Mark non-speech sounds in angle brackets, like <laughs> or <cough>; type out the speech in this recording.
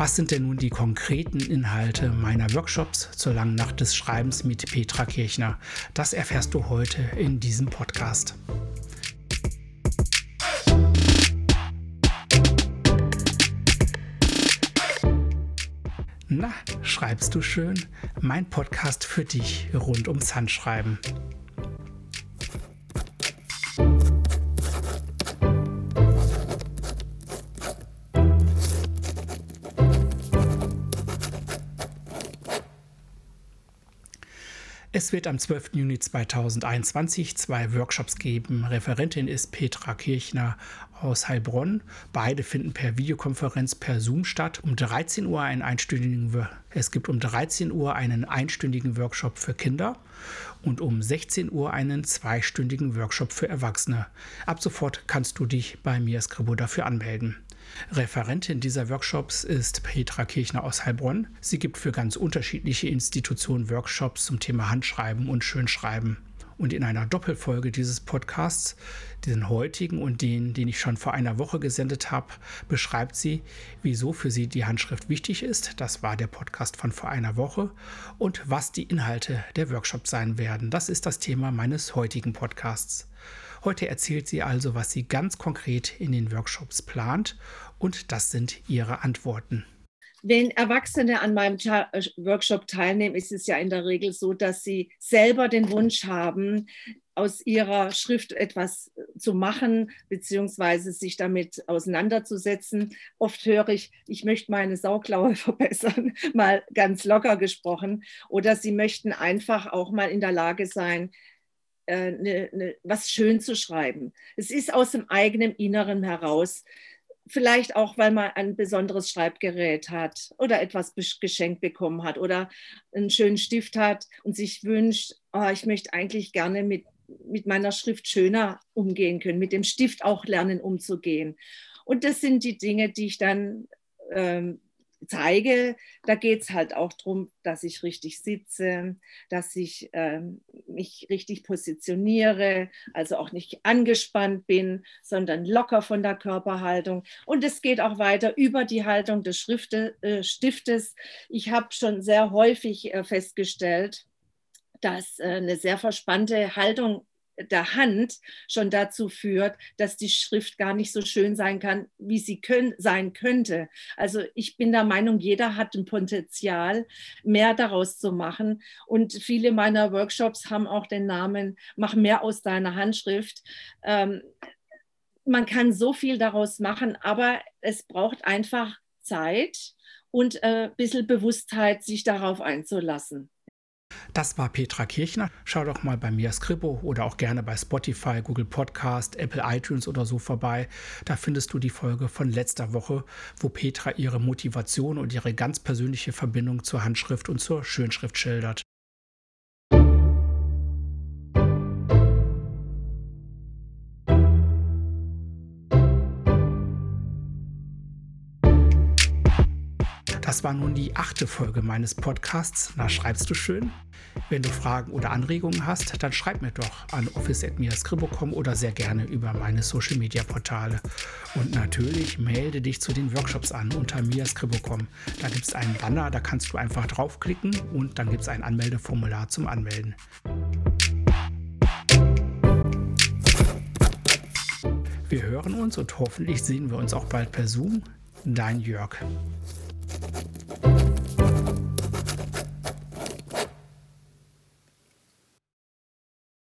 Was sind denn nun die konkreten Inhalte meiner Workshops zur langen Nacht des Schreibens mit Petra Kirchner? Das erfährst du heute in diesem Podcast. Na, schreibst du schön? Mein Podcast für dich rund ums Handschreiben. Es wird am 12. Juni 2021 zwei Workshops geben. Referentin ist Petra Kirchner aus Heilbronn. Beide finden per Videokonferenz per Zoom statt. Um 13 Uhr einen einstündigen es gibt um 13 Uhr einen einstündigen Workshop für Kinder und um 16 Uhr einen zweistündigen Workshop für Erwachsene. Ab sofort kannst du dich bei mir Skribo dafür anmelden. Referentin dieser Workshops ist Petra Kirchner aus Heilbronn. Sie gibt für ganz unterschiedliche Institutionen Workshops zum Thema Handschreiben und Schönschreiben. Und in einer Doppelfolge dieses Podcasts, den heutigen und den, den ich schon vor einer Woche gesendet habe, beschreibt sie, wieso für sie die Handschrift wichtig ist. Das war der Podcast von vor einer Woche. Und was die Inhalte der Workshops sein werden. Das ist das Thema meines heutigen Podcasts. Heute erzählt sie also, was sie ganz konkret in den Workshops plant und das sind ihre Antworten. Wenn Erwachsene an meinem äh, Workshop teilnehmen, ist es ja in der Regel so, dass sie selber den Wunsch haben, aus ihrer Schrift etwas zu machen, beziehungsweise sich damit auseinanderzusetzen. Oft höre ich, ich möchte meine Sauklaue <laughs> verbessern, mal ganz locker gesprochen. Oder sie möchten einfach auch mal in der Lage sein, äh, ne, ne, was schön zu schreiben. Es ist aus dem eigenen Inneren heraus. Vielleicht auch, weil man ein besonderes Schreibgerät hat oder etwas geschenkt bekommen hat oder einen schönen Stift hat und sich wünscht, oh, ich möchte eigentlich gerne mit, mit meiner Schrift schöner umgehen können, mit dem Stift auch lernen umzugehen. Und das sind die Dinge, die ich dann ähm, zeige, da geht es halt auch darum, dass ich richtig sitze, dass ich ähm, mich richtig positioniere, also auch nicht angespannt bin, sondern locker von der Körperhaltung. Und es geht auch weiter über die Haltung des Schrifte, äh, Stiftes. Ich habe schon sehr häufig äh, festgestellt, dass äh, eine sehr verspannte Haltung der Hand schon dazu führt, dass die Schrift gar nicht so schön sein kann, wie sie können, sein könnte. Also ich bin der Meinung, jeder hat ein Potenzial, mehr daraus zu machen. Und viele meiner Workshops haben auch den Namen Mach mehr aus deiner Handschrift. Ähm, man kann so viel daraus machen, aber es braucht einfach Zeit und ein äh, bisschen Bewusstheit, sich darauf einzulassen. Das war Petra Kirchner. Schau doch mal bei mir Skribo oder auch gerne bei Spotify, Google Podcast, Apple iTunes oder so vorbei. Da findest du die Folge von letzter Woche, wo Petra ihre Motivation und ihre ganz persönliche Verbindung zur Handschrift und zur Schönschrift schildert. Das war nun die achte Folge meines Podcasts. Na, schreibst du schön? Wenn du Fragen oder Anregungen hast, dann schreib mir doch an office.miascribo.com oder sehr gerne über meine Social Media Portale. Und natürlich melde dich zu den Workshops an unter miascribo.com. Da gibt es einen Banner, da kannst du einfach draufklicken und dann gibt es ein Anmeldeformular zum Anmelden. Wir hören uns und hoffentlich sehen wir uns auch bald per Zoom. Dein Jörg.